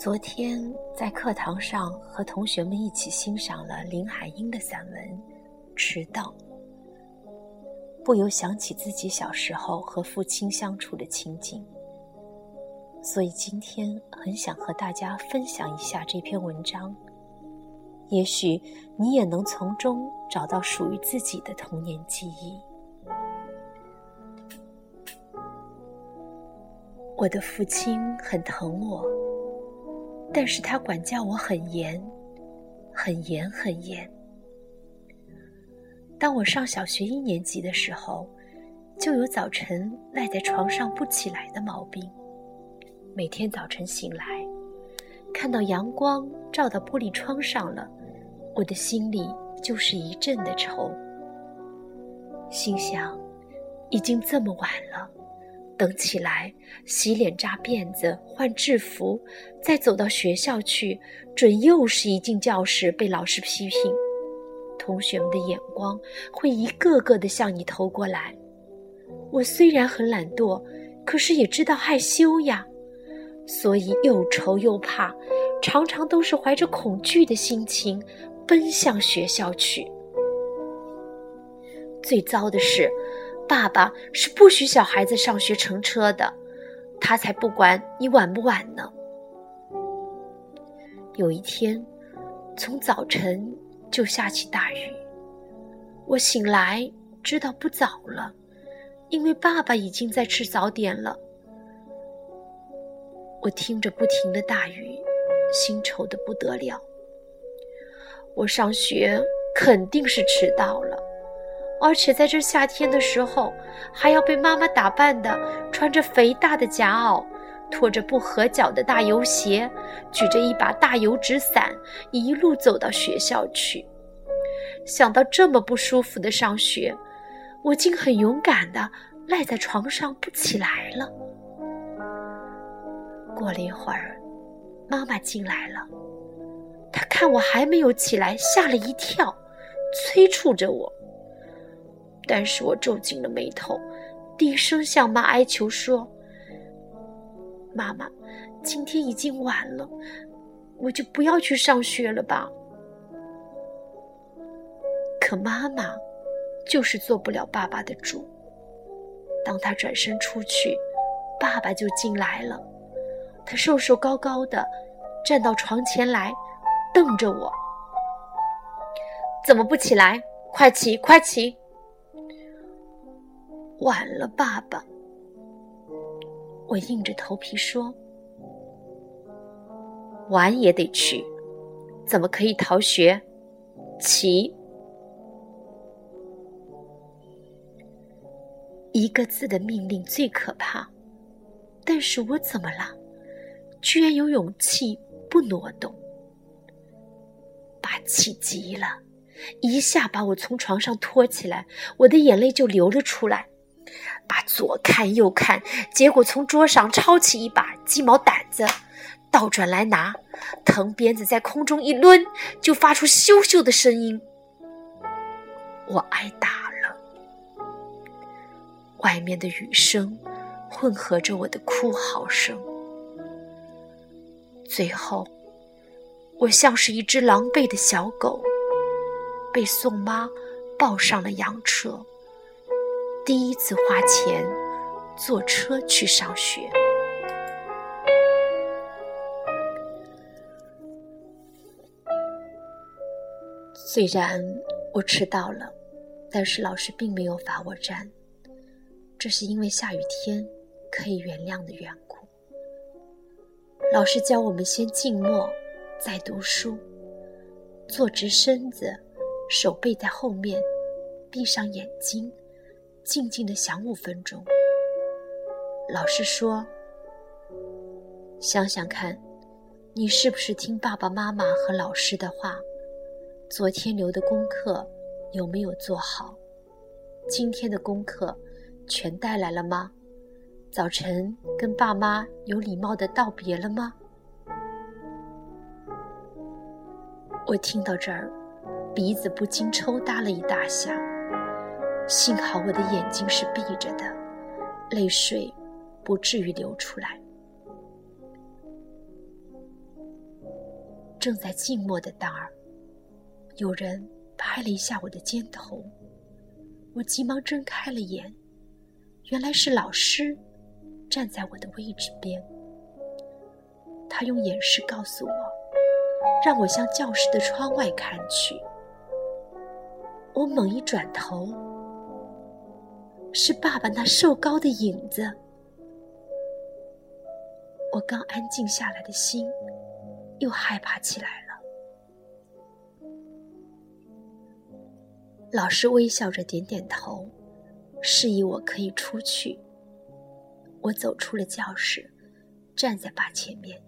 昨天在课堂上和同学们一起欣赏了林海音的散文《迟到》，不由想起自己小时候和父亲相处的情景，所以今天很想和大家分享一下这篇文章。也许你也能从中找到属于自己的童年记忆。我的父亲很疼我。但是他管教我很严，很严，很严。当我上小学一年级的时候，就有早晨赖在床上不起来的毛病。每天早晨醒来，看到阳光照到玻璃窗上了，我的心里就是一阵的愁，心想：已经这么晚了。等起来，洗脸、扎辫子、换制服，再走到学校去，准又是一进教室被老师批评。同学们的眼光会一个个的向你投过来。我虽然很懒惰，可是也知道害羞呀，所以又愁又怕，常常都是怀着恐惧的心情奔向学校去。最糟的是。爸爸是不许小孩子上学乘车的，他才不管你晚不晚呢。有一天，从早晨就下起大雨，我醒来知道不早了，因为爸爸已经在吃早点了。我听着不停的大雨，心愁的不得了。我上学肯定是迟到了。而且在这夏天的时候，还要被妈妈打扮的穿着肥大的夹袄，拖着不合脚的大油鞋，举着一把大油纸伞，一路走到学校去。想到这么不舒服的上学，我竟很勇敢的赖在床上不起来了。过了一会儿，妈妈进来了，她看我还没有起来，吓了一跳，催促着我。但是我皱紧了眉头，低声向妈哀求说：“妈妈，今天已经晚了，我就不要去上学了吧。”可妈妈就是做不了爸爸的主。当他转身出去，爸爸就进来了。他瘦瘦高高的，站到床前来，瞪着我：“怎么不起来？快起，快起！”晚了，爸爸。我硬着头皮说：“晚也得去，怎么可以逃学？”起，一个字的命令最可怕。但是我怎么了？居然有勇气不挪动，把气急了，一下把我从床上拖起来，我的眼泪就流了出来。把左看右看，结果从桌上抄起一把鸡毛掸子，倒转来拿，藤鞭子在空中一抡，就发出咻咻的声音。我挨打了。外面的雨声混合着我的哭嚎声，最后，我像是一只狼狈的小狗，被宋妈抱上了洋车。第一次花钱坐车去上学，虽然我迟到了，但是老师并没有罚我站，这是因为下雨天可以原谅的缘故。老师教我们先静默，再读书，坐直身子，手背在后面，闭上眼睛。静静的想五分钟。老师说：“想想看，你是不是听爸爸妈妈和老师的话？昨天留的功课有没有做好？今天的功课全带来了吗？早晨跟爸妈有礼貌的道别了吗？”我听到这儿，鼻子不禁抽搭了一大下。幸好我的眼睛是闭着的，泪水不至于流出来。正在静默的当儿，有人拍了一下我的肩头，我急忙睁开了眼，原来是老师站在我的位置边。他用眼神告诉我，让我向教室的窗外看去。我猛一转头，是爸爸那瘦高的影子。我刚安静下来的心，又害怕起来了。老师微笑着点点头，示意我可以出去。我走出了教室，站在爸前面。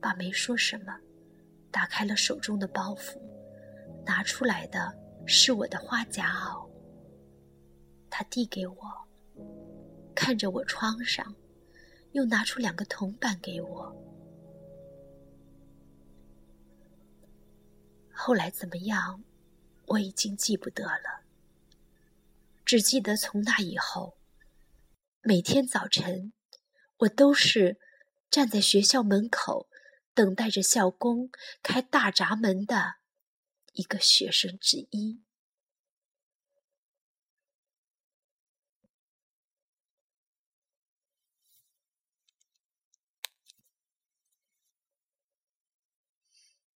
爸没说什么，打开了手中的包袱，拿出来的是我的花夹袄。他递给我，看着我窗上。又拿出两个铜板给我。后来怎么样，我已经记不得了。只记得从那以后，每天早晨，我都是站在学校门口，等待着校工开大闸门的一个学生之一。